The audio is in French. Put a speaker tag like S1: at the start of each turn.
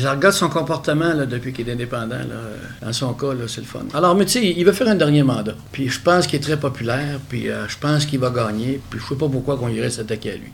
S1: Je regarde son comportement là, depuis qu'il est indépendant. Là. Euh, dans son cas, c'est le fun. Alors, mais tu sais, il va faire un dernier mandat. Puis je pense qu'il est très populaire. Puis euh, je pense qu'il va gagner. Puis je sais pas pourquoi qu'on irait s'attaquer à lui.